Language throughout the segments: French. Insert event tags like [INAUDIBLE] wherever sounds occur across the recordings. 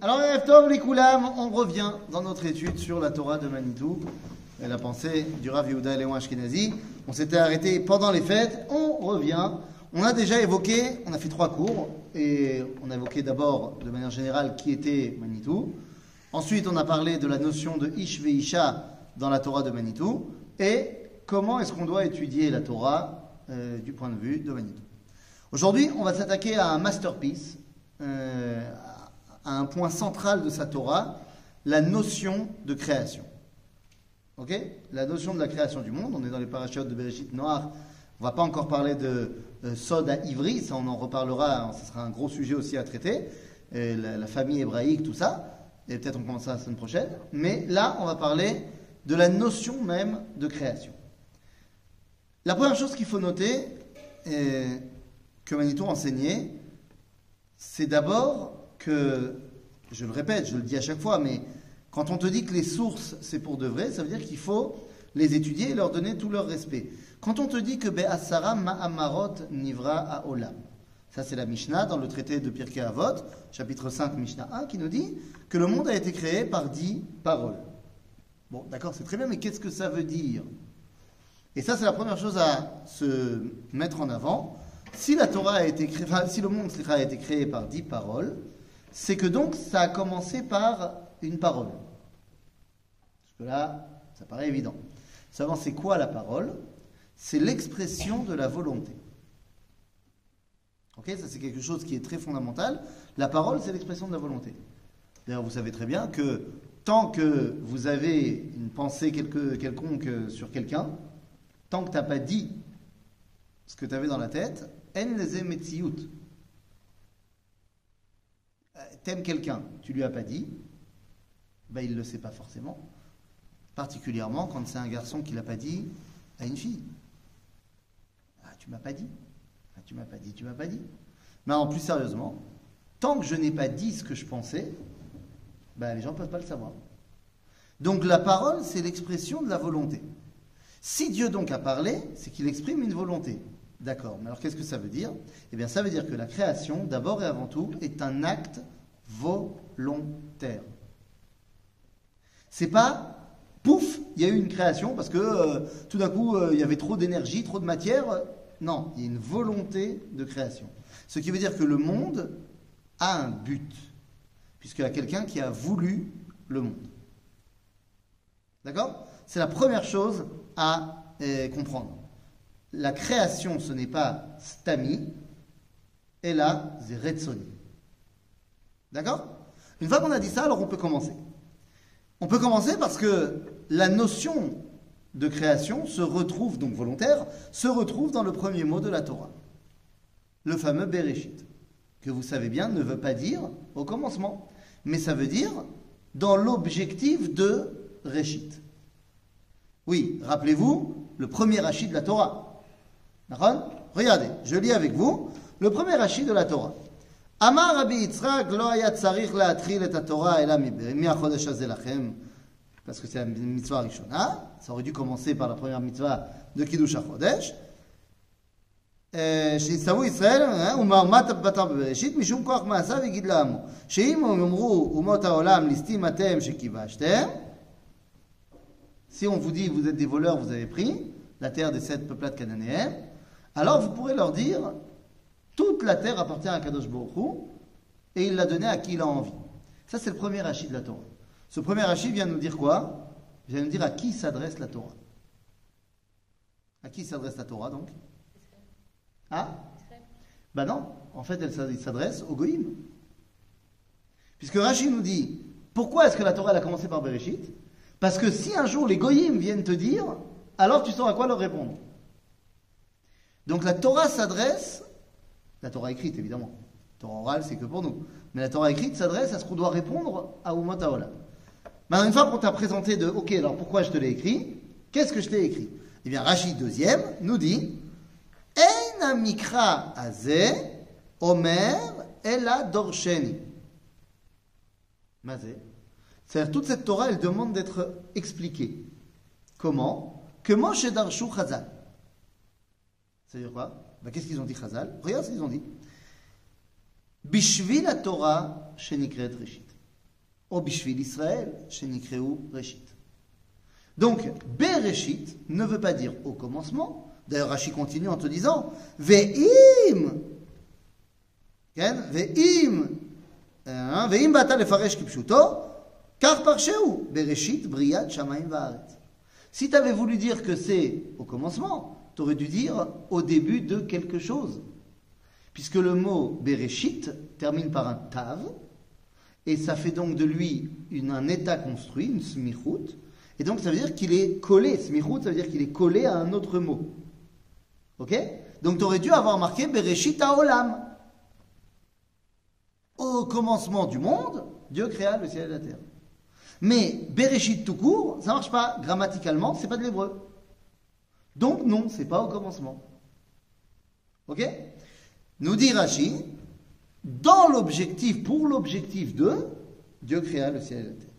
Alors, on revient dans notre étude sur la Torah de Manitou et la pensée du Rav Yehuda Léon Ashkenazi. On s'était arrêté pendant les fêtes, on revient. On a déjà évoqué, on a fait trois cours, et on a évoqué d'abord de manière générale qui était Manitou. Ensuite, on a parlé de la notion de Ish Veisha dans la Torah de Manitou, et comment est-ce qu'on doit étudier la Torah euh, du point de vue de Manitou. Aujourd'hui, on va s'attaquer à un masterpiece, euh, à un point central de sa Torah, la notion de création. Ok? La notion de la création du monde. On est dans les parachutes de Bereshit Noir. On va pas encore parler de euh, Sod à Ivry, ça on en reparlera, ce sera un gros sujet aussi à traiter. La, famille hébraïque, tout ça. Et peut-être on commencera la semaine prochaine. Mais là, on va parler de la notion même de création. La première chose qu'il faut noter, que Manitou enseignait, c'est d'abord que, je le répète, je le dis à chaque fois, mais quand on te dit que les sources, c'est pour de vrai, ça veut dire qu'il faut les étudier et leur donner tout leur respect. Quand on te dit que Be'asara ma'amarot nivra a olam, ça c'est la Mishnah dans le traité de Pirkei Avot, chapitre 5, Mishnah 1, qui nous dit que le monde a été créé par dix paroles. Bon, d'accord, c'est très bien, mais qu'est-ce que ça veut dire? Et ça, c'est la première chose à se mettre en avant. Si la Torah a été créée, si le monde a été créé par dix paroles, c'est que donc ça a commencé par une parole. Parce que là, ça paraît évident. Savoir c'est quoi la parole? C'est l'expression de la volonté. Ok, ça c'est quelque chose qui est très fondamental. La parole, c'est l'expression de la volonté. D'ailleurs, vous savez très bien que tant que vous avez une pensée quelque, quelconque sur quelqu'un, tant que tu n'as pas dit ce que tu avais dans la tête, en les. T'aimes quelqu'un, tu lui as pas dit, ben il ne le sait pas forcément. Particulièrement quand c'est un garçon qui l'a pas dit à une fille. Ah, tu m'as pas dit. Ah, tu m'as pas dit, tu m'as pas dit. Mais en plus sérieusement, tant que je n'ai pas dit ce que je pensais, ben les gens ne peuvent pas le savoir. Donc la parole, c'est l'expression de la volonté. Si Dieu donc a parlé, c'est qu'il exprime une volonté. D'accord, mais alors qu'est-ce que ça veut dire? Eh bien ça veut dire que la création, d'abord et avant tout, est un acte volontaire. C'est pas pouf, il y a eu une création parce que euh, tout d'un coup euh, il y avait trop d'énergie, trop de matière. Non, il y a une volonté de création. Ce qui veut dire que le monde a un but, puisqu'il y a quelqu'un qui a voulu le monde. D'accord? C'est la première chose à euh, comprendre. La création, ce n'est pas stami, et là, c'est. D'accord? Une fois qu'on a dit ça, alors on peut commencer. On peut commencer parce que la notion de création se retrouve, donc volontaire, se retrouve dans le premier mot de la Torah. Le fameux Bereshit, que vous savez bien ne veut pas dire au commencement, mais ça veut dire dans l'objectif de Réchit. Oui, rappelez-vous, le premier rachid de la Torah. Regardez, je lis avec vous le premier rachid de la Torah. אמר רבי יצחק, לא היה צריך להתחיל את התורה אלא מהחודש הזה לכם, parce que c'est la mitzvah הראשונה, ça aurait dû commencer par la première mitzvah de קידוש החודש, שיצטוו ישראל, ומאומת בתר בבראשית, משום כוח מעשיו יגיד לעמו, שאם הם יאמרו אומות העולם, ליסטים אתם שכיבשתם, si on vous dit vous êtes des voleurs, vous avez pris la terre des sept peuplades cananéens, alors vous pourrez leur dire toute la terre appartient à Kadosh Baruch et il l'a donnée à qui il a envie. Ça, c'est le premier rachid de la Torah. Ce premier rachid vient nous dire quoi? Il vient nous dire à qui s'adresse la Torah. À qui s'adresse la Torah, donc? Ah? Ben non, en fait, elle s'adresse au Goïm. Puisque Rachid nous dit, pourquoi est-ce que la Torah elle a commencé par Bereshit? Parce que si un jour les Goïm viennent te dire, alors tu sauras quoi leur répondre? Donc la Torah s'adresse la Torah écrite, évidemment. La Torah orale, c'est que pour nous. Mais la Torah écrite s'adresse à ce qu'on doit répondre à Haolam. Maintenant, une fois qu'on t'a présenté de, ok, alors pourquoi je te l'ai écrit Qu'est-ce que je t'ai écrit? Eh bien, Rachid deuxième nous dit, En mikra azeh, Omer, ela dorsheni. Mazé. C'est-à-dire, toute cette Torah, elle demande d'être expliquée. Comment? Que Moshe Darshu Chazal. Ça veut dire quoi? Ben, Qu'est-ce qu'ils ont dit Chazal? Regarde ce qu'ils ont dit. Bishvil la Torah shenikret Reshit. Ou Bishvil Israël shenikreu Reshit. Donc, Bereshit ne veut pas dire au commencement. D'ailleurs, Rashi continue en te disant Ve'im Ve'im hein, Ve'im bata lefaresh kipshuto Kar parsheu Bereshit briat shamayim va'aret. Si tu avais voulu dire que c'est au commencement, tu aurais dû dire au début de quelque chose. Puisque le mot Bereshit termine par un tav, et ça fait donc de lui un état construit, une smichut, et donc ça veut dire qu'il est collé. Smichut, ça veut dire qu'il est collé à un autre mot. Ok? Donc tu aurais dû avoir marqué Bereshit Olam. Au commencement du monde, Dieu créa le ciel et la terre. Mais Bereshit tout court, ça marche pas grammaticalement, c'est pas de l'hébreu. Donc non, c'est pas au commencement. Ok? Nous dit Rashi, dans l'objectif, pour l'objectif de Dieu créa le ciel et la terre.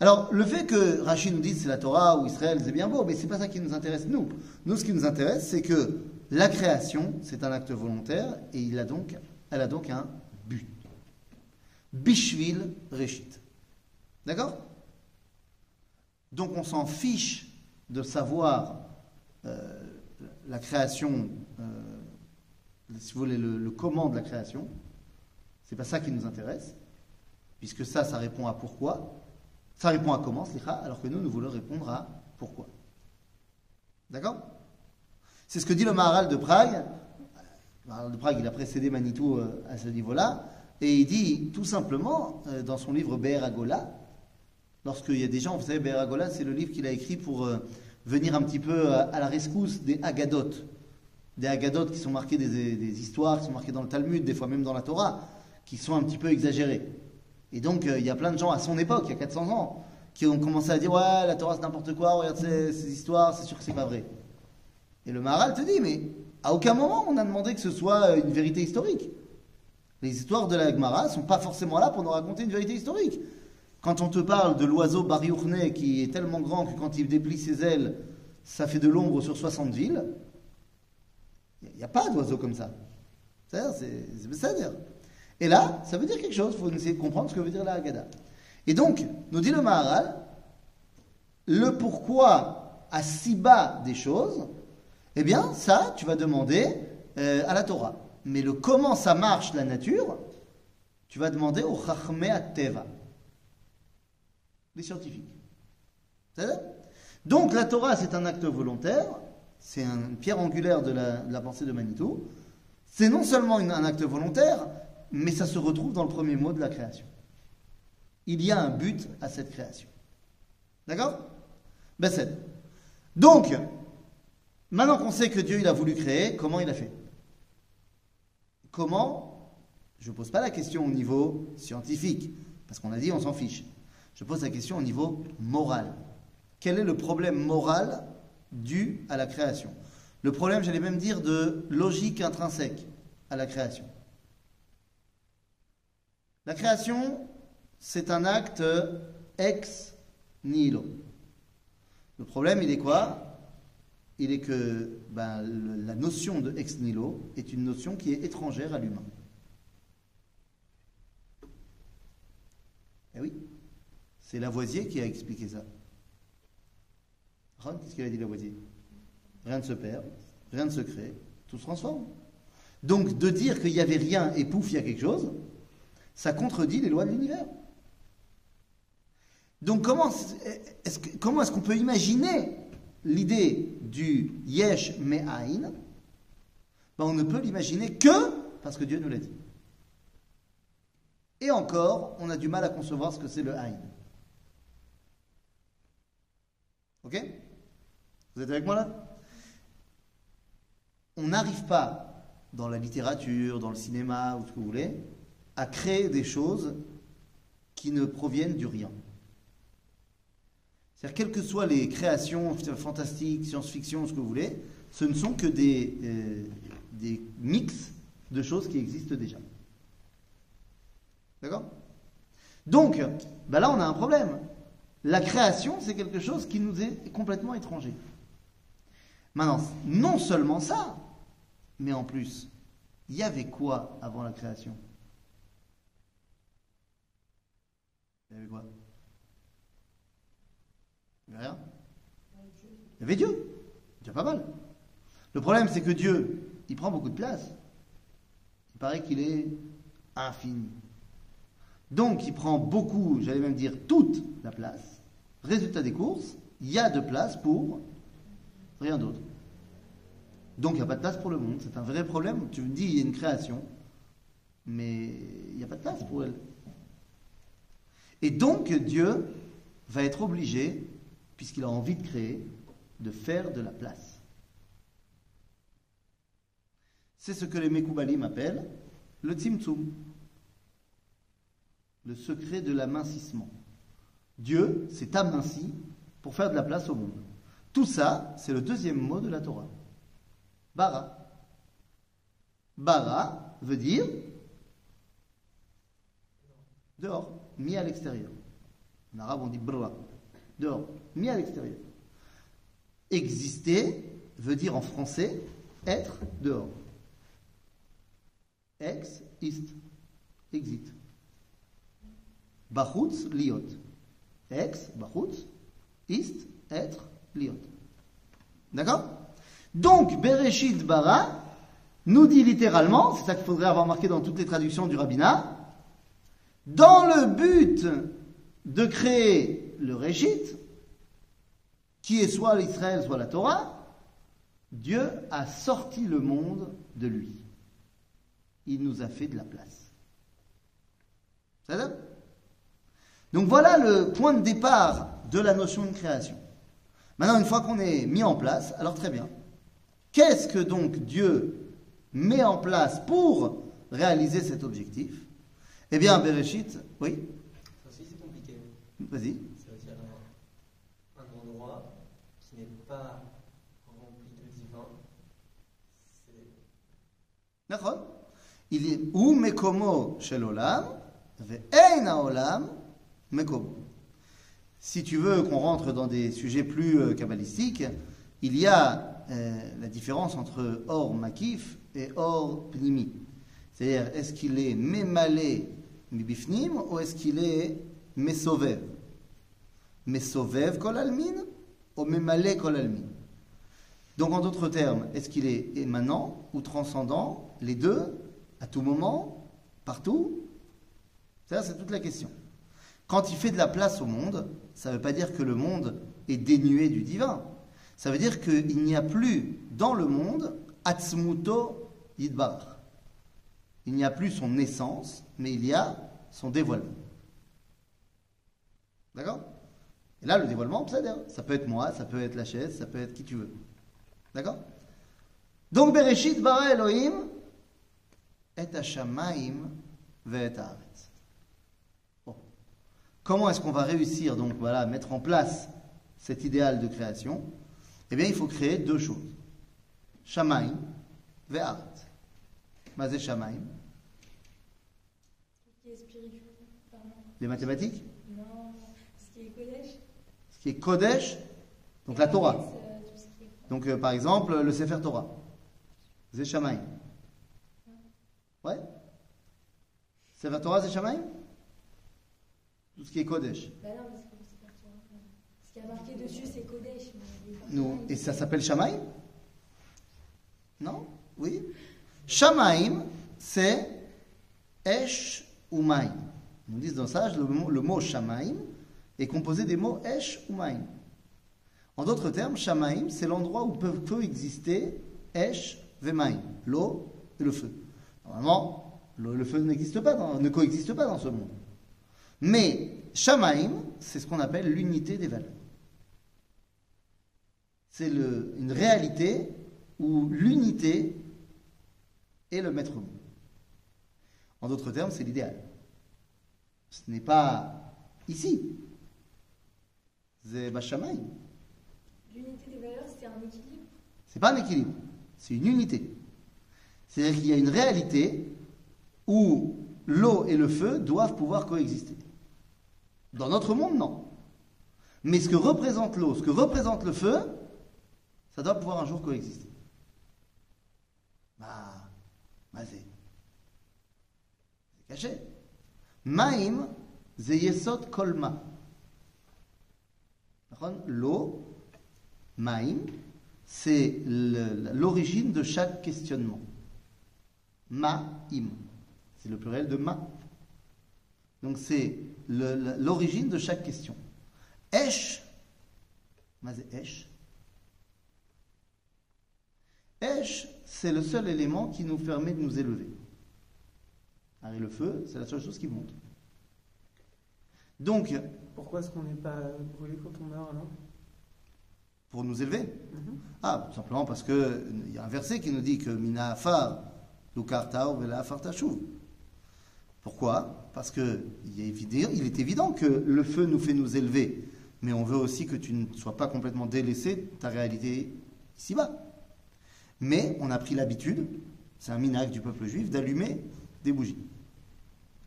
Alors, le fait que Rachid nous dise c'est la Torah ou Israël, c'est bien beau, mais c'est pas ça qui nous intéresse nous. Nous, ce qui nous intéresse, c'est que la création, c'est un acte volontaire et il a donc, elle a donc un but. Bishvil Reshit. D'accord? Donc, on s'en fiche de savoir euh, la création, euh, si vous voulez, le, comment de la création. C'est pas ça qui nous intéresse, puisque ça, ça répond à pourquoi. Ça répond à comment, alors que nous, nous voulons répondre à pourquoi. D'accord? C'est ce que dit le Maharal de Prague. Le Maharal de Prague, il a précédé Manitou euh, à ce niveau-là. Et il dit tout simplement, dans son livre Be'er Agola, lorsqu'il y a des gens, vous savez, Be'er Agola, c'est le livre qu'il a écrit pour venir un petit peu à la rescousse des Agadotes. Des Agadotes qui sont marqués des, histoires, qui sont marquées dans le Talmud, des fois même dans la Torah, qui sont un petit peu exagérées. Et donc, euh, il y a plein de gens à son époque, il y a 400 ans, qui ont commencé à dire Ouais, la Torah c'est n'importe quoi, regarde ces, ces histoires, c'est sûr que c'est pas vrai. Et le Maharal te dit Mais à aucun moment on a demandé que ce soit une vérité historique. Les histoires de la Gemara sont pas forcément là pour nous raconter une vérité historique. Quand on te parle de l'oiseau Bariurne qui est tellement grand que quand il déplie ses ailes, ça fait de l'ombre sur 60 villes, il n'y a pas d'oiseau comme ça. C'est ça dire. Et là, ça veut dire quelque chose. Il faut essayer de comprendre ce que veut dire la Haggadah. Et donc, nous dit le Maharal, le pourquoi à si bas des choses, eh bien, ça, tu vas demander euh, à la Torah. Mais le comment ça marche, la nature, tu vas demander au Chachmea Teva, les scientifiques. Donc, la Torah, c'est un acte volontaire, c'est une pierre angulaire de la, pensée de Manitou. C'est non seulement un acte volontaire, mais ça se retrouve dans le premier mot de la création. Il y a un but à cette création. D'accord? C'est. Donc, maintenant qu'on sait que Dieu il a voulu créer, comment il a fait? Comment? Je ne pose pas la question au niveau scientifique, parce qu'on a dit on s'en fiche. Je pose la question au niveau moral. Quel est le problème moral dû à la création? Le problème, j'allais même dire, de logique intrinsèque à la création. La création, c'est un acte ex nihilo. Le problème, il est quoi? Il est que ben, la notion de ex nihilo est une notion qui est étrangère à l'humain. Eh oui, c'est Lavoisier qui a expliqué ça. Qu'est-ce qu'il a dit Lavoisier? Rien ne se perd, rien ne se crée, tout se transforme. Donc de dire qu'il n'y avait rien et pouf, il y a quelque chose, ça contredit les lois de l'univers. Donc comment est-ce comment est-ce qu'on peut imaginer l'idée du yesh me'ain? Ben, On ne peut l'imaginer que parce que Dieu nous l'a dit. Et encore, on a du mal à concevoir ce que c'est le haïn. Ok Vous êtes avec moi là On n'arrive pas dans la littérature, dans le cinéma ou ce que vous voulez, à créer des choses qui ne proviennent du rien. C'est-à-dire, quelles que soient les créations fantastiques, science-fiction, ce que vous voulez, ce ne sont que des, euh, des mix de choses qui existent déjà. D'accord? Donc, ben là, on a un problème la création, c'est quelque chose qui nous est complètement étranger. Maintenant, non seulement ça, mais en plus, il y avait quoi avant la création? Il y avait quoi? Il y avait rien? Il y avait Dieu. Déjà pas mal. Le problème, c'est que Dieu, il prend beaucoup de place. Il paraît qu'il est infini. Donc, il prend beaucoup, j'allais même dire toute la place. Résultat des courses, il y a de place pour rien d'autre. Donc, il n'y a pas de place pour le monde. C'est un vrai problème. Tu me dis, il y a une création, mais il n'y a pas de place pour elle. Et donc, Dieu va être obligé, puisqu'il a envie de créer, de faire de la place. C'est ce que les Mekoubalim appellent le Tzimtzum, le secret de l'amincissement. Dieu s'est aminci pour faire de la place au monde. Tout ça, c'est le deuxième mot de la Torah. Bara. Bara veut dire dehors, mis à l'extérieur. En arabe, on dit bra. Dehors, mis à l'extérieur. Exister veut dire en français être dehors. Ex, ist, exit. Bachutz, liot. Ex, bachutz, ist, être, liot. D'accord? Donc, Bereshit bara nous dit littéralement, c'est ça qu'il faudrait avoir marqué dans toutes les traductions du rabbinat, dans le but de créer le Régit, qui est soit l'Israël, soit la Torah, Dieu a sorti le monde de lui. Il nous a fait de la place. Ça donc voilà le point de départ de la notion de création. Maintenant, une fois qu'on est mis en place, alors très bien. Qu'est-ce que donc Dieu met en place pour réaliser cet objectif? Eh bien, Bereshit, oui? C'est compliqué. Vas-y. C'est aussi un, un endroit qui n'est pas rempli de divin. D'accord. Il est ou mekomo shel olam, ve'ein olam, haolam mekomo. Si tu veux qu'on rentre dans des sujets plus euh, kabbalistiques, il y a euh, la différence entre or makif et or pnimi. C'est-à-dire, est-ce qu'il est memalé mibifnim ou est-ce qu'il est mesovev? Mesovev kol almin ou memalé kol almin? Donc, en d'autres termes, est-ce qu'il est émanant ou transcendant Les deux, à tout moment, partout? Ça, c'est toute la question. Quand il fait de la place au monde, ça ne veut pas dire que le monde est dénué du divin. Ça veut dire qu'il n'y a plus dans le monde Atzmuto Yidbar. Il n'y a plus son essence, mais il y a son dévoilement. D'accord? Et là, le dévoilement, ça peut être moi, ça peut être la chaise, ça peut être qui tu veux. D'accord? Donc, Bereshit bara Elohim et Hashamaim ve'et haaretz. Comment est-ce qu'on va réussir donc voilà à mettre en place cet idéal de création? Eh bien, il faut créer deux choses. Shamaim ve'aretz. Mazé Shamaim? Les mathématiques? Non, ce qui est Kodesh. Ce qui est Kodesh, donc la Torah. Euh, est- Donc, euh, par exemple, le Sefer Torah. Zé Shamaim. Ouais Sefer Torah, Zé Shamaim? Tout ce qui est Kodesh. Bah non, mais c'est pas-. Ce qui est marqué dessus, c'est Kodesh. personnes, et ça s'appelle Shamaim? Non? Oui? Shamaim, c'est Esh ou Maim. Nous disent dans le sage, le mot, le mot Shamaim est composé des mots Esh ou Maim. En d'autres termes, Shamaim, c'est l'endroit où peuvent coexister Esh et Maim, l'eau et le feu. Normalement, l'eau et le feu n'existent pas, dans- ne coexistent pas dans ce monde. Mais Shamaim, c'est ce qu'on appelle l'unité des valeurs c'est une réalité où l'unité est le maître mot. En d'autres termes, c'est l'idéal. Ce n'est pas ici. C'est Bachamaï. L'unité des valeurs, c'est un équilibre. C'est pas un équilibre, c'est une unité. C'est-à-dire qu'il y a une réalité où l'eau et le feu doivent pouvoir coexister. Dans notre monde, non. Mais ce que représente l'eau, ce que représente le feu, ça doit pouvoir un jour coexister. Bah, mazé. C'est caché. Maïm, zeyesot kolma. L'eau, maïm, c'est l'origine de chaque questionnement. Ma'im. C'est le pluriel de ma. Donc c'est l'origine de chaque question. Esh, Esh Esh, c'est le seul élément qui nous permet de nous élever. Et le feu, c'est la seule chose qui monte. Donc. Pourquoi est-ce qu'on n'est pas brûlé quand on meurt alors? Pour nous élever. Mm-hmm. Ah, simplement parce qu'il y a un verset qui nous dit que Mina Afar, Lukartao Vela Pourquoi? Parce que il est, évident, que le feu nous fait nous élever, mais on veut aussi que tu ne sois pas complètement délaissé ta réalité ici-bas. Mais on a pris l'habitude, c'est un minag du peuple juif, d'allumer des bougies.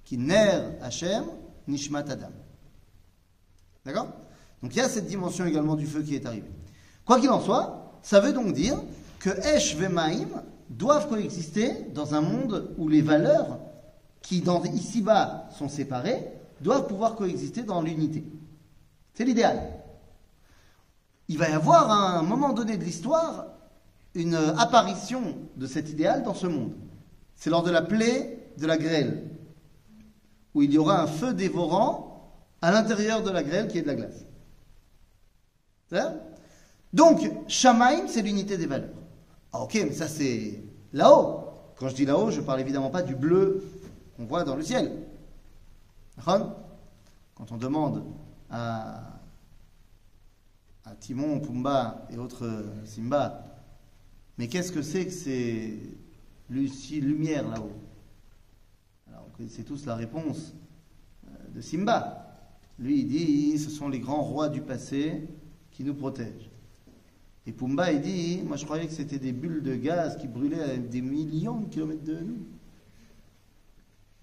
Qui ner Hachem nishmat adam. D'accord? Donc il y a cette dimension également du feu qui est arrivée. Quoi qu'il en soit, ça veut donc dire que Esh et Maïm doivent coexister dans un monde où les valeurs qui ici-bas sont séparées doivent pouvoir coexister dans l'unité. C'est l'idéal. Il va y avoir à un moment donné de l'histoire une apparition de cet idéal dans ce monde. C'est lors de la plaie de la grêle, où il y aura un feu dévorant à l'intérieur de la grêle qui est de la glace. Ça Donc, Shamaim, c'est l'unité des valeurs. Ah, ok, mais ça c'est là-haut. Quand je dis là-haut, je parle évidemment pas du bleu qu'on voit dans le ciel. Quand on demande à, Timon, Pumba et autres euh, Simba, mais qu'est-ce que c'est que ces lumières là-haut? Alors, connaissez tous la réponse euh, de Simba. Lui, il dit, ce sont les grands rois du passé qui nous protègent. Et Pumba, il dit, moi je croyais que c'était des bulles de gaz qui brûlaient à des millions de kilomètres de nous.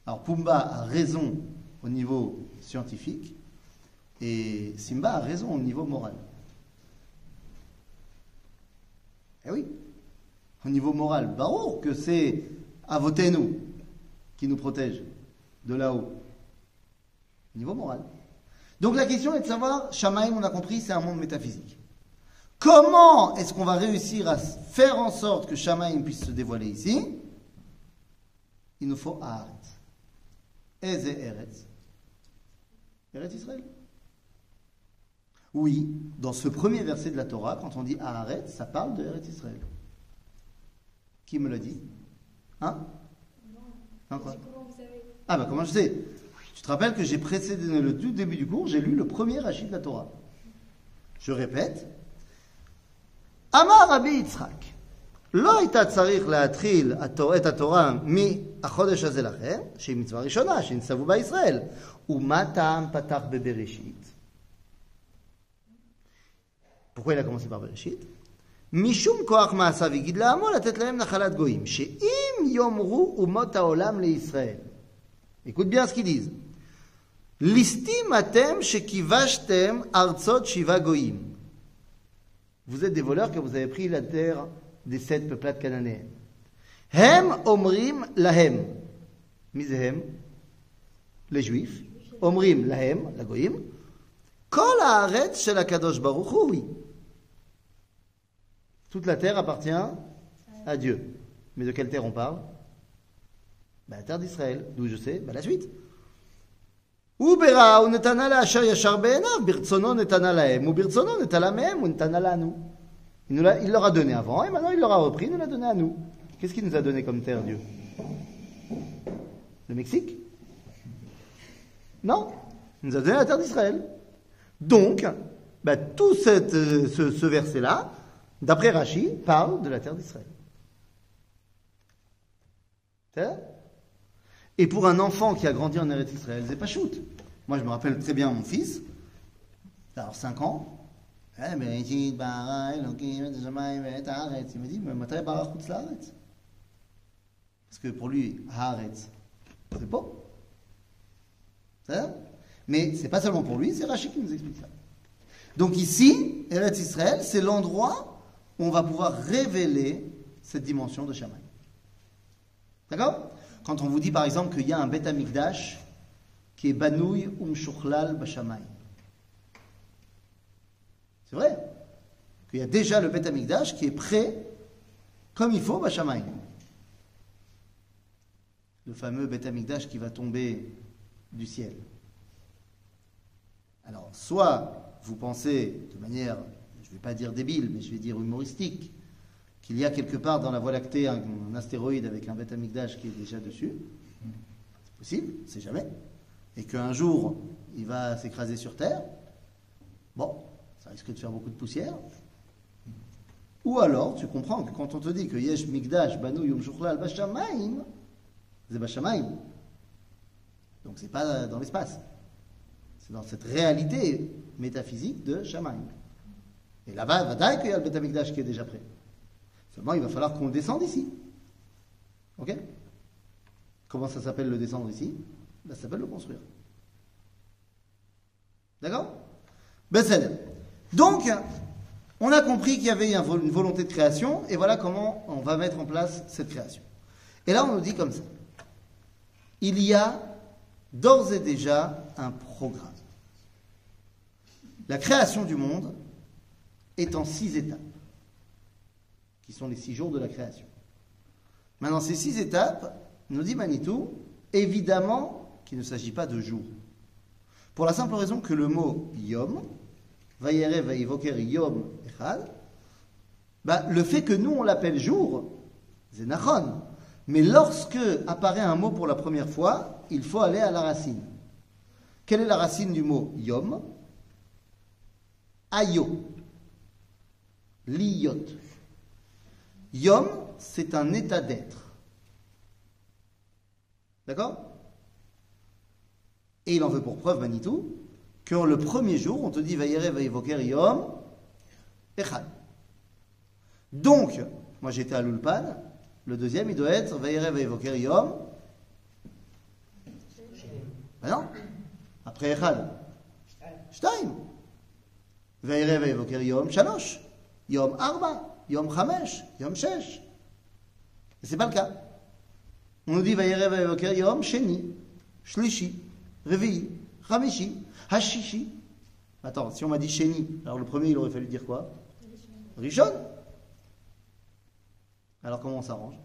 Alors Pumba a raison au niveau scientifique et Simba a raison au niveau moral. Eh oui, au niveau moral, Barour que c'est Avotenu qui nous protège de là-haut. Au niveau moral. Donc la question est de savoir, Shamaïm, on a compris, c'est un monde métaphysique. Comment est-ce qu'on va réussir à faire en sorte que Shamaïm puisse se dévoiler ici? Il nous faut Haaretz. Eze Eretz Eretz Israël. Oui, dans ce premier verset de la Torah, quand on dit Haaretz, ça parle de Eretz Israël. Qui me l'a dit? Hein? Non. quoi? Ah, bah comment je sais? Tu te rappelles que j'ai précédé le tout début du cours, j'ai lu le premier Hachit de la Torah. Je répète Amar Rabbi Yitzhak. לא הייתה צריך להתחיל התור- את התורה מהחודש הזה לכם, שהיא מצווה ראשונה, שנצטוו בה ישראל. ומה טעם פתח בבראשית? pourquoi il a commencé par בראשית? משום כוח מעשיו הגיד לעמו לתת להם נחלת גויים, שאם יאמרו אומות העולם לישראל, écoute bien ce qu'ils disent, ליסטים אתם שכיבשתם ארצות שבעה גויים. Vous êtes des voleurs car vous avez pris la terre des sept peuplades cananéennes. הם אומרים להם, מי זה הם? לjuifs. אומרים להם, לגויים, כל הארץ של הקדוש ברוך הוא היא. Toute la terre appartient à Dieu. Mais de quelle terre on parle Ben, La terre d'Israël. D'où je sais ben, La suite. וברא הוא נתנה לאשר ישר בעיניו, ברצונו נתנה להם, וברצונו נטלה מהם, הוא נתנה לנו. Il, leur a donné avant, et maintenant il leur a repris, il nous l'a donné à nous. Qu'est-ce qu'il nous a donné comme terre, Dieu? Le Mexique? Non Il nous a donné la terre d'Israël. Donc, bah, tout euh, ce, verset-là, d'après Rachi, parle de la terre d'Israël. Et pour un enfant qui a grandi en Eretz Israël, c'est pas shoot. Moi, je me rappelle très bien mon fils, alors 5 ans. Eh, בראשית ברא אלוקים את השמיים ואת הארץ. Il me dit, mais מתי ברא חוץ לארץ? Parce que pour lui, Haaretz, c'est pas. C'est ça Mais c'est pas seulement pour lui, c'est Rachid qui nous explique ça. Donc ici, Eretz Israël, c'est l'endroit où on va pouvoir révéler cette dimension de Shammai. D'accord Quand on vous dit par exemple qu'il y a un Beth Amikdash qui est Banouy Umshuchlal Bashamay. C'est vrai qu'il y a déjà le Beth Amikdash qui est prêt comme il faut Bashamay. Le fameux Beth Amikdash qui va tomber du ciel. Alors, soit vous pensez de manière, je ne vais pas dire débile, mais je vais dire humoristique, qu'il y a quelque part dans la Voie lactée un, un astéroïde avec un Beth Amikdash qui est déjà dessus. C'est possible, c'est jamais. Et qu'un jour, il va s'écraser sur Terre. Bon, ça risque de faire beaucoup de poussière. Ou alors, tu comprends que quand on te dit que Yesh Migdash, Banu Yom Shuchlal, Bashamaim, c'est Bashamaim. Donc c'est pas dans l'espace. C'est dans cette réalité métaphysique de Shamaim. Et là-bas, Vadaï qu'il y a le Beth Amikdash qui est déjà prêt. Seulement, il va falloir qu'on descende ici. Ok? Comment ça s'appelle le descendre ici? Ben, Ça s'appelle le construire. D'accord? Besséd. Donc, on a compris qu'il y avait une volonté de création, et voilà comment on va mettre en place cette création. Et là, on nous dit comme ça. Il y a d'ores et déjà un programme. La création du monde est en six étapes, qui sont les six jours de la création. Maintenant, ces six étapes, nous dit Manitou, évidemment qu'il ne s'agit pas de jours. Pour la simple raison que le mot yom, vayere vayivoker yom echad, bah, le fait que nous on l'appelle jour, c'est nachon. Mais lorsque apparaît un mot pour la première fois, il faut aller à la racine. Quelle est la racine du mot yom? Ayo. Liyot. Yom, c'est un état d'être. D'accord? Et il en veut pour preuve, Manitou, que le premier jour, on te dit Vayere Vayevoker Yom Echad. Donc, moi j'étais à l'Ulpan, le deuxième il doit être Vayere Vayevoker Yom. Ben non Après Echad. Shtaim. Vayere Vayevoker Yom Shalosh. Yom Arba. Yom Chamesh. Yom Shesh. C'est pas le cas. On nous dit Vayere Vayevoker Yom Sheni. Shlishi. Revi. Chamishi. Hashishi. Attends, si on m'a dit Sheni, alors le premier, il aurait fallu dire quoi? Rishon. Alors comment on s'arrange?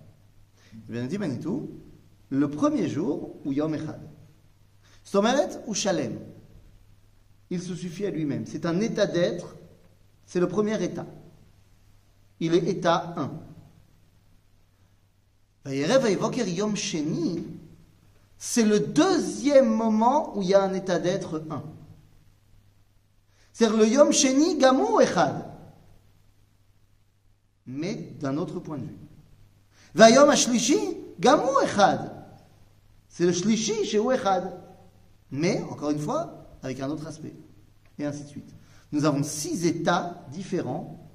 Eh bien, on dit Manitou, le premier jour, ou Yom Echad. Someret ou Shalem. Il se suffit à lui-même. C'est un état d'être. C'est le premier état. Il est état 1. Yom Sheni, c'est le deuxième moment où il y a un état d'être 1. C'est-à-dire le Yom Sheni Gamou Echad. Mais d'un autre point de vue. Vayom Ashlishi Gamou Echad. C'est le Shlishi chez Echad. Mais, encore une fois, avec un autre aspect. Et ainsi de suite. Nous avons six états différents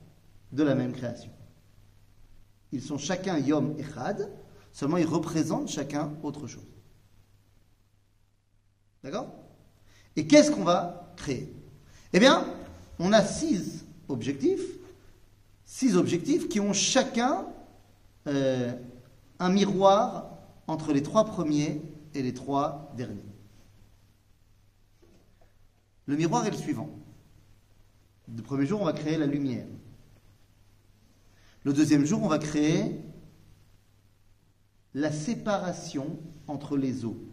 de la même création. Ils sont chacun Yom Echad, seulement ils représentent chacun autre chose. D'accord? Et qu'est-ce qu'on va créer? Eh bien, on a six objectifs, six objectifs qui ont chacun euh, un miroir entre les trois premiers et les trois derniers. Le miroir est le suivant. Le premier jour, on va créer la lumière. Le deuxième jour, on va créer la séparation entre les eaux.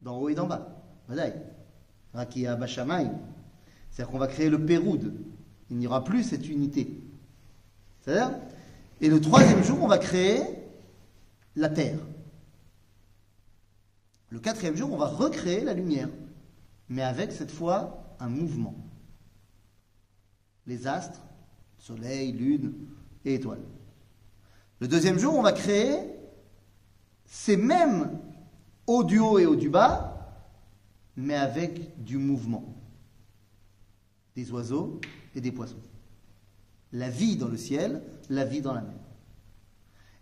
D'en haut et d'en bas. C'est-à-dire qu'on va créer le Péroud. Il n'y aura plus cette unité. C'est-à-dire Et le troisième jour, on va créer la terre. Le quatrième jour, on va recréer la lumière, mais avec cette fois un mouvement. Les astres, soleil, lune et étoiles. Le deuxième jour, on va créer ces mêmes eaux du haut et eau du bas, mais avec du mouvement. Des oiseaux et des poissons. La vie dans le ciel, la vie dans la mer.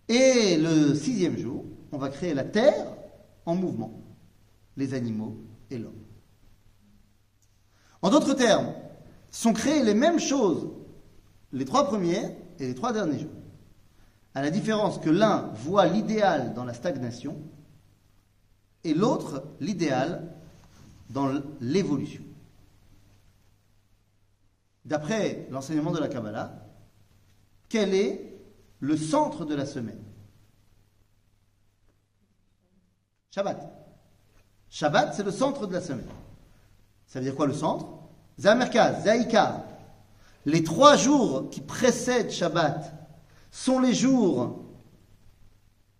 Et le sixième jour, on va créer la terre en mouvement, les animaux et l'homme. En d'autres termes, sont créées les mêmes choses les trois premiers et les trois derniers jours. À la différence que l'un voit l'idéal dans la stagnation et l'autre l'idéal dans l'évolution. D'après l'enseignement de la Kabbalah, quel est le centre de la semaine? Shabbat. Shabbat, c'est le centre de la semaine. Ça veut dire quoi le centre? Zamerkaz, Zaïka. Les trois jours qui précèdent Shabbat sont les jours,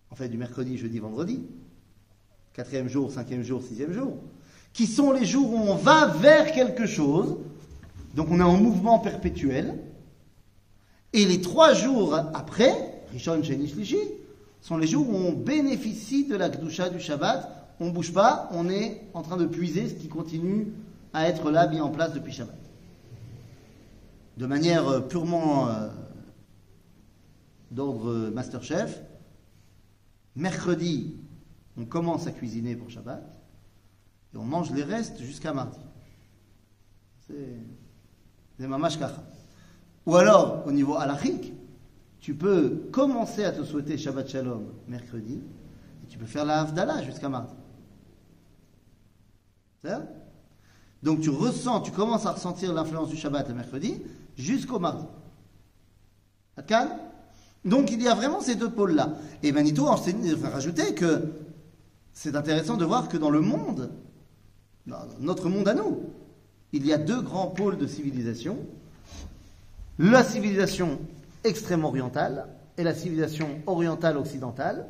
en fait du mercredi, jeudi, vendredi, quatrième jour, cinquième jour, sixième jour, qui sont les jours où on va vers quelque chose, donc on est en mouvement perpétuel, et les trois jours après, Rishon, Sheni, Shlishi, sont les jours où on bénéficie de la Gdusha du Shabbat, on ne bouge pas, on est en train de puiser ce qui continue à être là, mis en place depuis Shabbat. De manière euh, purement euh, d'ordre Masterchef, mercredi, on commence à cuisiner pour Shabbat et on mange les restes jusqu'à mardi. C'est mamash Ou alors, au niveau halachique, tu peux commencer à te souhaiter Shabbat Shalom mercredi et tu peux faire la Havdalah jusqu'à mardi. C'est ça Donc tu ressens, tu commences à ressentir l'influence du Shabbat le mercredi jusqu'au mardi. Donc il y a vraiment ces deux pôles-là. Et Manito enfin, rajouter que c'est intéressant de voir que dans le monde, dans notre monde à nous, il y a deux grands pôles de civilisation. La civilisation extrême orientale et la civilisation orientale occidentale.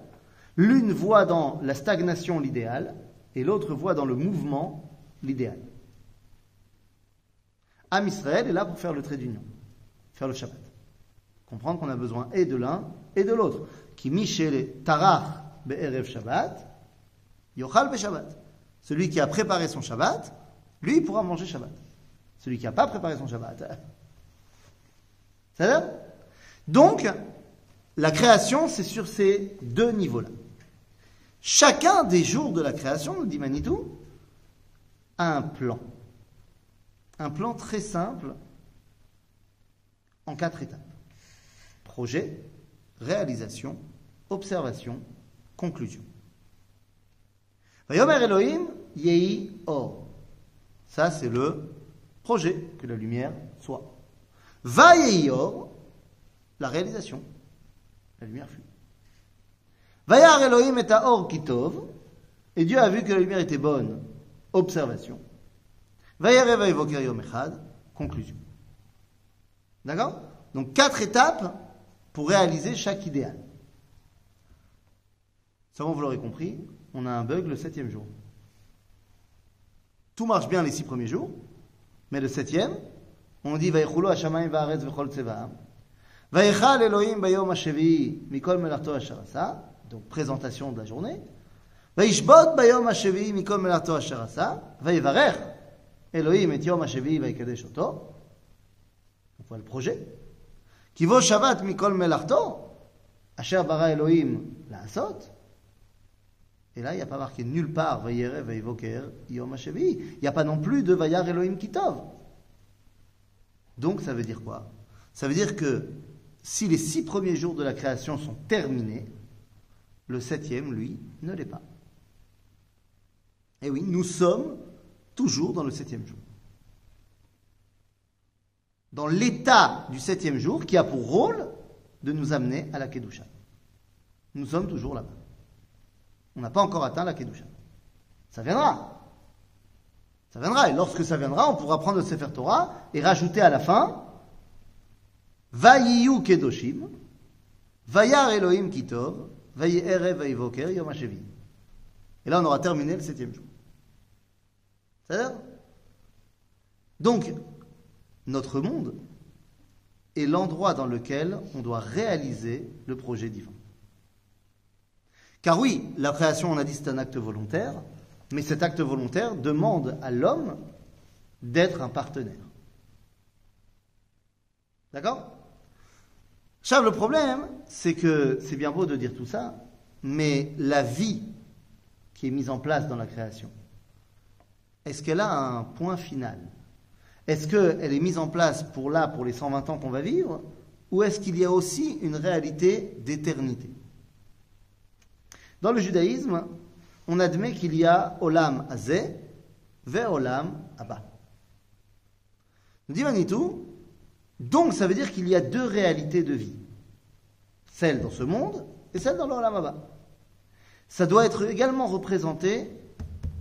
L'une voit dans la stagnation l'idéal et l'autre voit dans le mouvement l'idéal. Am Israël est là pour faire le trait d'union, faire le Shabbat. Comprendre qu'on a besoin et de l'un et de l'autre. Qui les tarach be'erev Shabbat, yochal Shabbat. Celui qui a préparé son Shabbat, lui, il pourra manger Shabbat. Celui qui n'a pas préparé son Shabbat. [LAUGHS] Ça Donc, la création, c'est sur ces deux niveaux-là. Chacun des jours de la création, nous dit Manitou, a un plan. Un plan très simple en quatre étapes. Projet, réalisation, observation, conclusion. Vayomer Elohim, Yehi Or. Ça, c'est le projet, que la lumière soit. Va Yehi Or, la réalisation. La lumière fut. Vayar Elohim et Or Kitov. Et Dieu a vu que la lumière était bonne. Observation. Vayar Evoker Yom Echad. Conclusion. D'accord? Donc, quatre étapes pour réaliser chaque idéal. Ça, vous l'aurez compris, on a un bug le septième jour. Tout marche bien les six premiers jours, mais le septième, on dit Vaïchulo Hashamayim Vaaretz Vechol Tsevaam. Vaïchal Elohim Bayom Hashevi Mikol Melarto Hasharasa. Donc présentation de la journée. Vaïshbot Bayom Hashevi Mikol Melarto Hasharasa. Vaïvarech Elohim et Yom Hashevi Vaïkadesh Oto. On voit le projet. Kivo Shabbat Mikol Melarto. Asher Bara Elohim Laasot. Et là, il n'y a pas marqué nulle part Vayere Vaïvoker Yom Hashevi. Il n'y a pas non plus de Vayar Elohim Kitov. Donc ça veut dire quoi? Ça veut dire que si les six premiers jours de la création sont terminés, le septième, lui, ne l'est pas. Et oui, nous sommes toujours dans le septième jour. Dans l'état du septième jour qui a pour rôle de nous amener à la Kedusha. Nous sommes toujours là-bas. On n'a pas encore atteint la Kedusha. Ça viendra. Ça viendra. Et lorsque ça viendra, on pourra prendre le Sefer Torah et rajouter à la fin Vayiyu Kedoshim, Vayar Elohim Kitov, Vayerev Vayivoker Yom Et là, on aura terminé le septième jour. C'est-à-dire Donc, notre monde est l'endroit dans lequel on doit réaliser le projet divin. Car oui, la création, on a dit, c'est un acte volontaire, mais cet acte volontaire demande à l'homme d'être un partenaire. D'accord? Charles, le problème, c'est que c'est bien beau de dire tout ça, mais la vie qui est mise en place dans la création, est-ce qu'elle a un point final? Est-ce qu'elle est mise en place pour là, pour les 120 ans qu'on va vivre, ou est-ce qu'il y a aussi une réalité d'éternité? Dans le judaïsme, on admet qu'il y a Olam Azeh ve Olam Abba. Nous dit Manitou, donc ça veut dire qu'il y a deux réalités de vie. Celle dans ce monde et celle dans l'Olam Abba. Ça doit être également représenté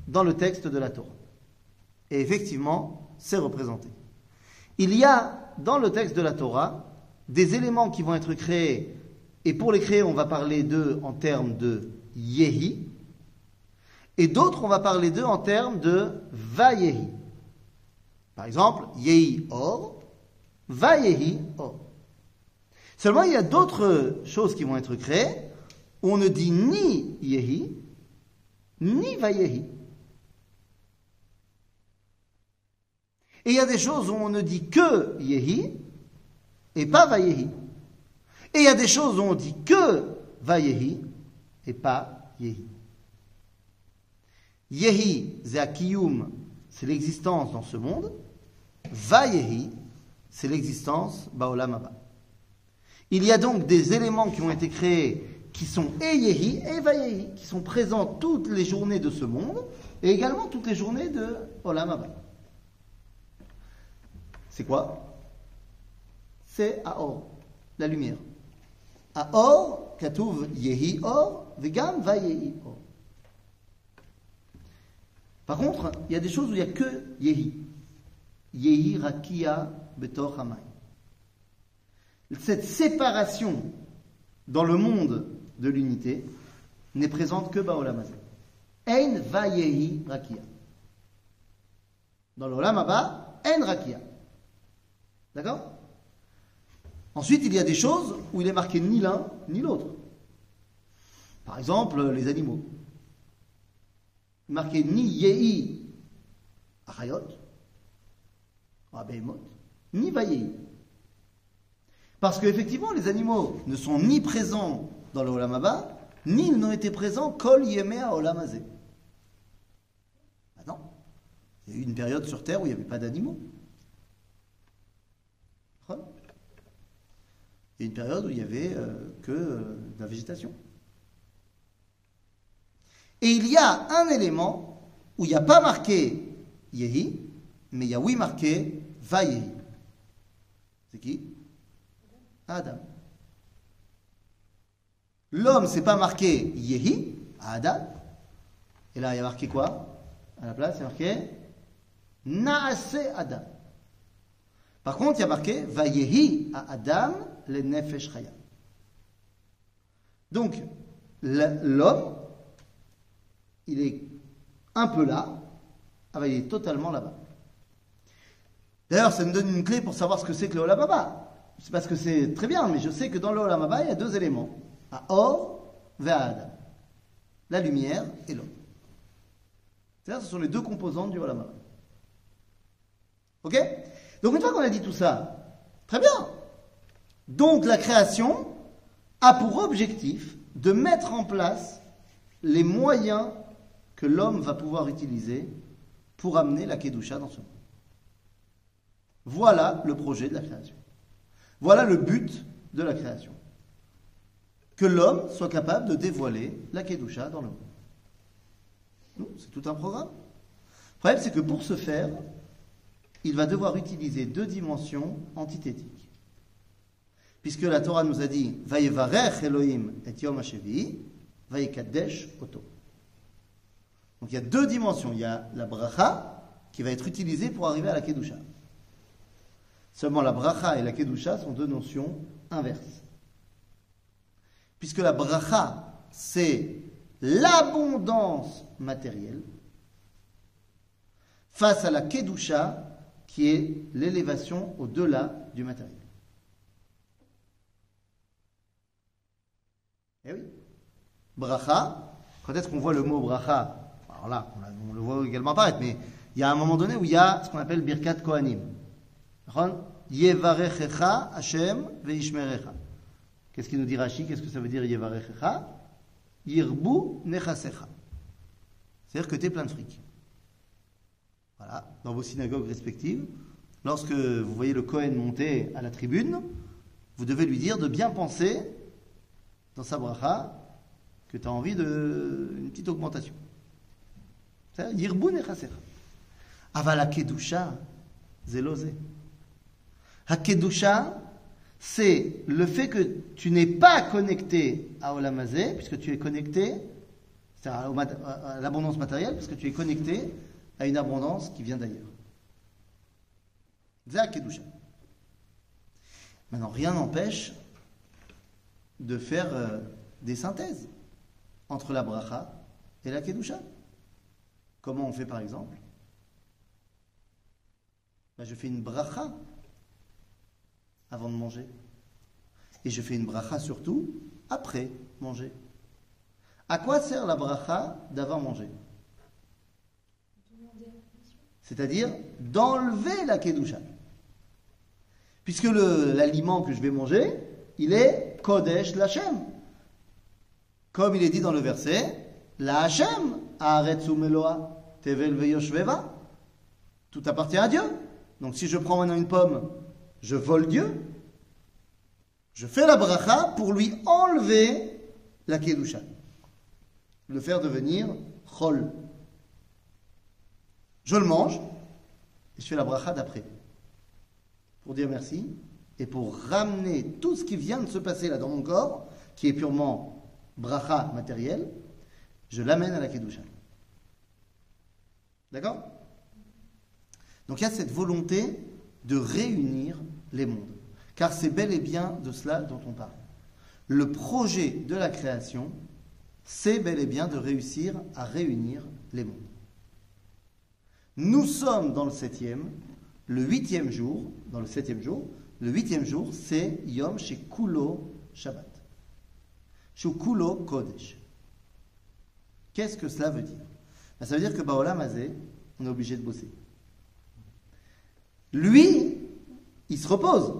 dans le texte de la Torah. Et effectivement, c'est représenté. Il y a dans le texte de la Torah des éléments qui vont être créés, et pour les créer, on va parler d'eux en termes de Yehi, et d'autres, on va parler d'eux en termes de Vayehi. Par exemple, Yehi Or, Vayehi Or. Seulement, il y a d'autres choses qui vont être créées on ne dit ni Yehi, ni Vayehi. Et il y a des choses où on ne dit que Yehi et pas Vayehi. Et il y a des choses où on dit que Vayehi et pas Yehi. Yehi, Zeakiyum, c'est l'existence dans ce monde. Vayehi, c'est l'existence Baolam Abba. Il y a donc des éléments qui ont été créés qui sont et Yehi et Vayehi, qui sont présents toutes les journées de ce monde et également toutes les journées de Olam Abba. C'est quoi? C'est Aor, la lumière. Aor, Katouv Yehi Or, Par contre, il y a des choses où il n'y a que Yehi. Yehi Rakia Betor Hamay. Cette séparation dans le monde de l'unité n'est présente que Baolam. Ein Vayehi Rakia. Dans l'Olam Abba, En Rakia. D'accord? Ensuite, il y a des choses où il est marqué ni l'un ni l'autre. Par exemple, les animaux. Marqué ni Yehi Achayot, ni Vayehi. Parce qu'effectivement, les animaux ne sont ni présents dans le Olam Abba, ni ils n'ont été présents Kol Yemea Olam Hazeh. Ah non. Il y a eu une période sur Terre où il n'y avait pas d'animaux. Il une période où il n'y avait euh, que euh, de la végétation. Il y a un élément où il n'y a pas marqué Yehi, mais il y a oui marqué Vayehi. C'est qui Adam. L'homme, c'est pas marqué Yehi, Adam. Et là, il y a marqué quoi À la place, il y a marqué Naase Adam. Par contre, il y a marqué Vayehi à Adam le Nefesh Chaya. Donc, l'homme, il est un peu là, ah ben, il est totalement là-bas. D'ailleurs, ça me donne une clé pour savoir ce que c'est que le Olamaba. C'est parce que c'est très bien, mais je sais que dans le Olamaba, il y a deux éléments. À Or, vers Adam. La lumière et l'homme. C'est-à-dire, ce sont les deux composantes du Olamaba. Ok? Donc, une fois qu'on a dit tout ça, très bien. Donc, la création a pour objectif de mettre en place les moyens que l'homme va pouvoir utiliser pour amener la Kedusha dans ce monde. Voilà le projet de la création. Voilà le but de la création. Que l'homme soit capable de dévoiler la Kedusha dans le monde. C'est tout un programme. Le problème, c'est que pour ce faire, il va devoir utiliser deux dimensions antithétiques. Puisque la Torah nous a dit Vayevarech Elohim et Yom HaShevi, Vayekadesh Oto. Donc il y a deux dimensions. Il y a la bracha qui va être utilisée pour arriver à la Kedusha. Seulement la bracha et la Kedusha sont deux notions inverses. Puisque la bracha, c'est l'abondance matérielle face à la Kedusha qui est l'élévation au-delà du matériel. Eh oui. Bracha, est-ce qu'on voit le mot bracha? Alors là, on, le voit également apparaître, mais il y a un moment donné où il y a ce qu'on appelle Birkat Kohanim. Yevarechecha Hashem veishmerecha. Qu'est-ce qu'il nous dit Rashi? Qu'est-ce que ça veut dire Yevarechecha? Yirbu nechasecha. C'est-à-dire que tu es plein de fric. Voilà, dans vos synagogues respectives, lorsque vous voyez le Kohen monter à la tribune, vous devez lui dire de bien penser dans sa bracha que tu as envie d'une petite augmentation. C'est Yirbun et Chasera. Aval Hakedusha, c'est le fait que tu n'es pas connecté à Olamazé, puisque tu es connecté à l'abondance matérielle, parce que tu es connecté à une abondance qui vient d'ailleurs. C'est Hakedusha. Maintenant, rien n'empêche de faire euh, des synthèses entre la bracha et la kedusha. Comment on fait par exemple Ben, Je fais une bracha avant de manger. Et je fais une bracha surtout après manger. À quoi sert la bracha d'avant manger. C'est-à-dire d'enlever la kedusha. Puisque l'aliment que je vais manger, il est Kodesh Lachem. Comme il est dit dans le verset, La Hashem, Haaretz Meloa, Veyoshveva. Tout appartient à Dieu. Donc si je prends maintenant une pomme, je vole Dieu. Je fais la bracha pour lui enlever la kedusha. Le faire devenir chol. Je le mange et je fais la bracha d'après. Pour dire merci et pour ramener tout ce qui vient de se passer là dans mon corps, qui est purement bracha matériel, je l'amène à la kedusha. D'accord? Donc il y a cette volonté de réunir les mondes. Car c'est bel et bien de cela dont on parle. Le projet de la création, c'est bel et bien de réussir à réunir les mondes. Nous sommes dans le septième, le huitième jour, dans le septième jour, le huitième jour, c'est Yom chez Kulo Shabbat. Chez Kulo Kodesh. Qu'est-ce que cela veut dire? Ben, Ça veut dire que Baolam on est obligé de bosser. Lui, il se repose.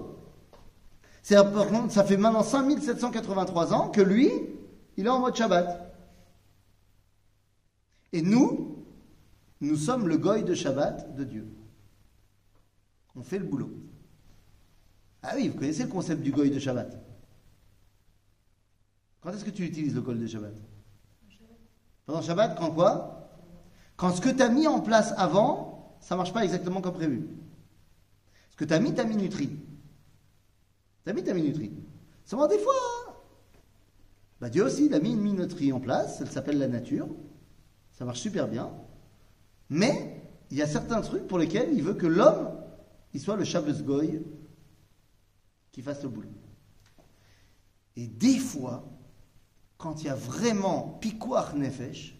Ça fait maintenant 5783 ans que lui, il est en mode Shabbat. Et nous, nous sommes le goy de Shabbat de Dieu. On fait le boulot. Ah oui, vous connaissez le concept du goy de Shabbat. Quand est-ce que tu utilises le goy de Shabbat? Pendant Shabbat, quand quoi? Quand ce que tu as mis en place avant, ça marche pas exactement comme prévu. Ce que tu as mis ta minuterie. Tu as mis ta minuterie. Seulement des fois, bah Dieu aussi, il a mis une minuterie en place, elle s'appelle la nature. Ça marche super bien. Mais il y a certains trucs pour lesquels il veut que l'homme, il soit le Shabbos Goy qui fasse le boulot. Et des fois, quand il y a vraiment pikuach nefesh,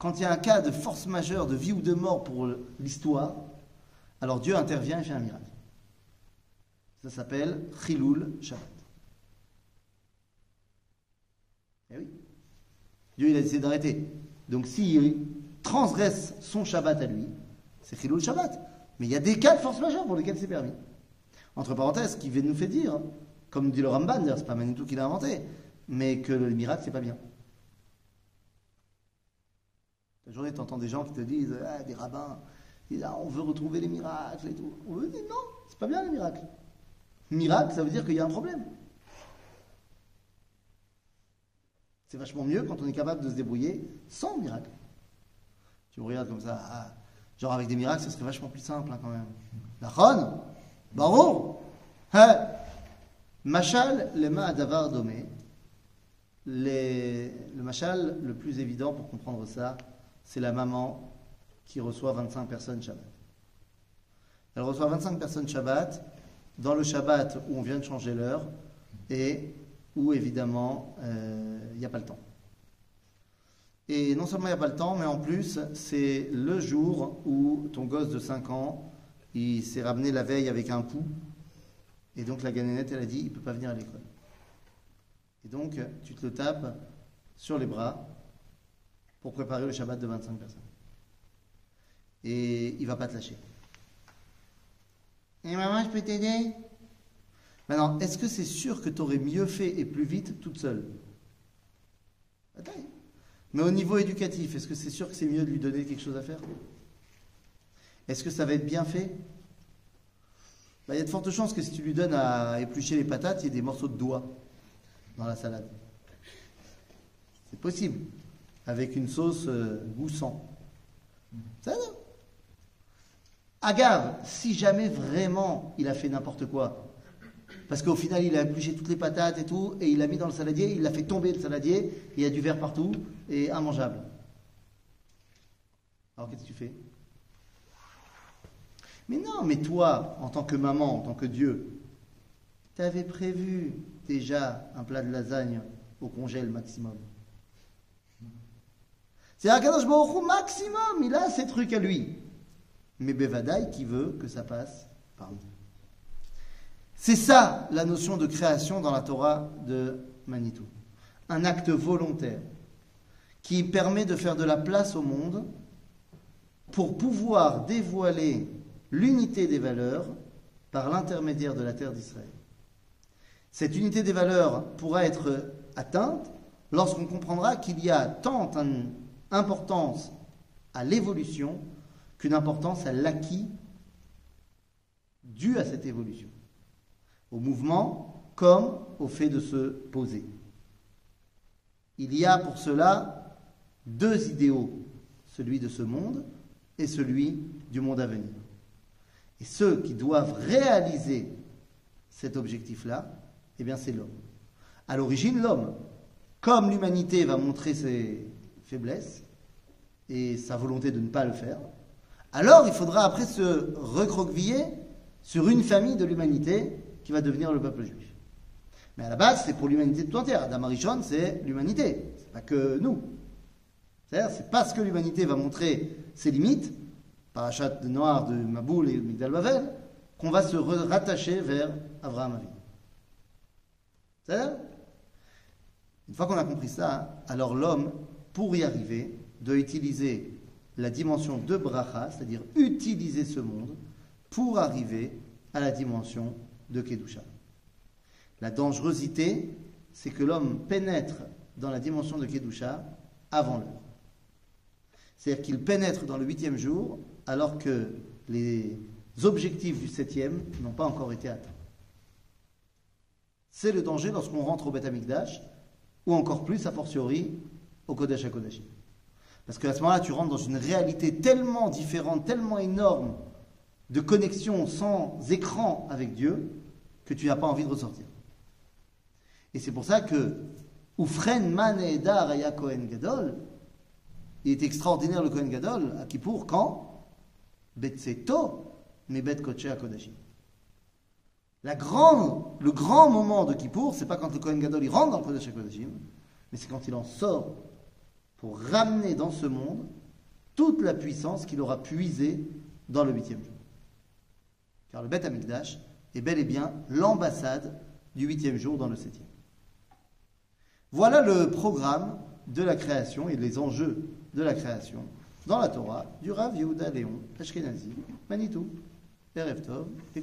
quand il y a un cas de force majeure, de vie ou de mort pour l'histoire, alors Dieu intervient et fait un miracle. Ça s'appelle Chilul Shabbat. Eh oui. Dieu, a décidé d'arrêter. Donc, s'il transgresse son Shabbat à lui, c'est Chilul Shabbat. Mais il y a des cas de force majeure pour lesquels c'est permis. Entre parenthèses, ce qui nous fait dire, comme dit le Ramban, c'est pas Manitou qui l'a inventé, mais que le miracle, c'est pas bien. Journée, tu entends des gens qui te disent, ah, des rabbins, disent, ah, on veut retrouver les miracles et tout. On veut dire, non, c'est pas bien les miracles. Miracle, ça veut dire qu'il y a un problème. C'est vachement mieux quand on est capable de se débrouiller sans miracle. Tu me regardes comme ça, ah, genre avec des miracles, ce serait vachement plus simple hein, quand même. La Ron, Barreau, hein. Machal, les mains à Davar Domé. Le machal le plus évident pour comprendre ça, c'est la maman qui reçoit 25 personnes Shabbat. Elle reçoit 25 personnes Shabbat dans le Shabbat où on vient de changer l'heure et où évidemment euh, il n'y a pas le temps. Et non seulement il n'y a pas le temps, mais en plus c'est le jour où ton gosse de 5 ans, il s'est ramené la veille avec un pouls et donc la ganénette elle a dit il ne peut pas venir à l'école. Et donc tu te le tapes sur les bras pour préparer le Shabbat de 25 personnes. Et il va pas te lâcher. Et maman, je peux t'aider? Maintenant, est-ce que c'est sûr que tu aurais mieux fait et plus vite toute seule? Mais au niveau éducatif, est-ce que c'est sûr que c'est mieux de lui donner quelque chose à faire? Est-ce que ça va être bien fait? Bah, Il y a de fortes chances que si tu lui donnes à éplucher les patates, il y ait des morceaux de doigts dans la salade. C'est possible, avec une sauce euh, goût sang. Ça va Agave, si jamais vraiment il a fait n'importe quoi, parce qu'au final il a épluché toutes les patates et tout, et il l'a mis dans le saladier, il l'a fait tomber le saladier, il y a du verre partout, et immangeable. Alors qu'est-ce que tu fais? Mais non, mais toi, en tant que maman, en tant que Dieu, tu avais prévu déjà un plat de lasagne au congèle maximum. C'est Akadosh Baruch Hu maximum, il a ses trucs à lui. Mais Bevadaï qui veut que ça passe par nous. C'est ça la notion de création dans la Torah de Manitou. Un acte volontaire qui permet de faire de la place au monde pour pouvoir dévoiler l'unité des valeurs par l'intermédiaire de la terre d'Israël. Cette unité des valeurs pourra être atteinte lorsqu'on comprendra qu'il y a tant d'importance à l'évolution qu'une importance à l'acquis dû à cette évolution, au mouvement comme au fait de se poser. Il y a pour cela deux idéaux, celui de ce monde et celui du monde à venir. Et ceux qui doivent réaliser cet objectif-là, eh bien c'est l'homme. À l'origine, l'homme, comme l'humanité va montrer ses faiblesses et sa volonté de ne pas le faire, alors il faudra après se recroqueviller sur une famille de l'humanité qui va devenir le peuple juif. Mais à la base, c'est pour l'humanité tout entière. Adam Arishon, c'est l'humanité, c'est pas que nous. C'est-à-dire, c'est parce que l'humanité va montrer ses limites, parachat de Noir de Maboul et Migdal Bavel, qu'on va se rattacher vers Abraham Avinu. Une fois qu'on a compris ça, alors l'homme, pour y arriver, doit utiliser la dimension de bracha, c'est-à-dire utiliser ce monde, pour arriver à la dimension de Kedusha. La dangerosité, c'est que l'homme pénètre dans la dimension de Kedusha avant l'heure. C'est-à-dire qu'il pénètre dans le huitième jour alors que les objectifs du septième n'ont pas encore été atteints. C'est le danger lorsqu'on rentre au Beth ou encore plus, a fortiori, au Kodesh HaKodashim. Parce qu'à ce moment-là, tu rentres dans une réalité tellement différente, tellement énorme de connexion sans écran avec Dieu, que tu n'as pas envie de ressortir. Et c'est pour ça que Ufren Man Edar Aya Kohen Gadol, il est extraordinaire le Kohen Gadol à Kippour quand Betseto, mais Bet Koche. La grande, le grand moment de Kippour, c'est pas quand le Kohen Gadol il rentre dans le Kodesh HaKodashim, mais c'est quand il en sort pour ramener dans ce monde toute la puissance qu'il aura puisée dans le huitième jour. Car le Beth Amikdash est bel et bien l'ambassade du huitième jour dans le septième. Voilà le programme de la création et les enjeux de la création dans la Torah du Rav Yehuda Léon Ashkenazi, Manitou, Erev Tov et.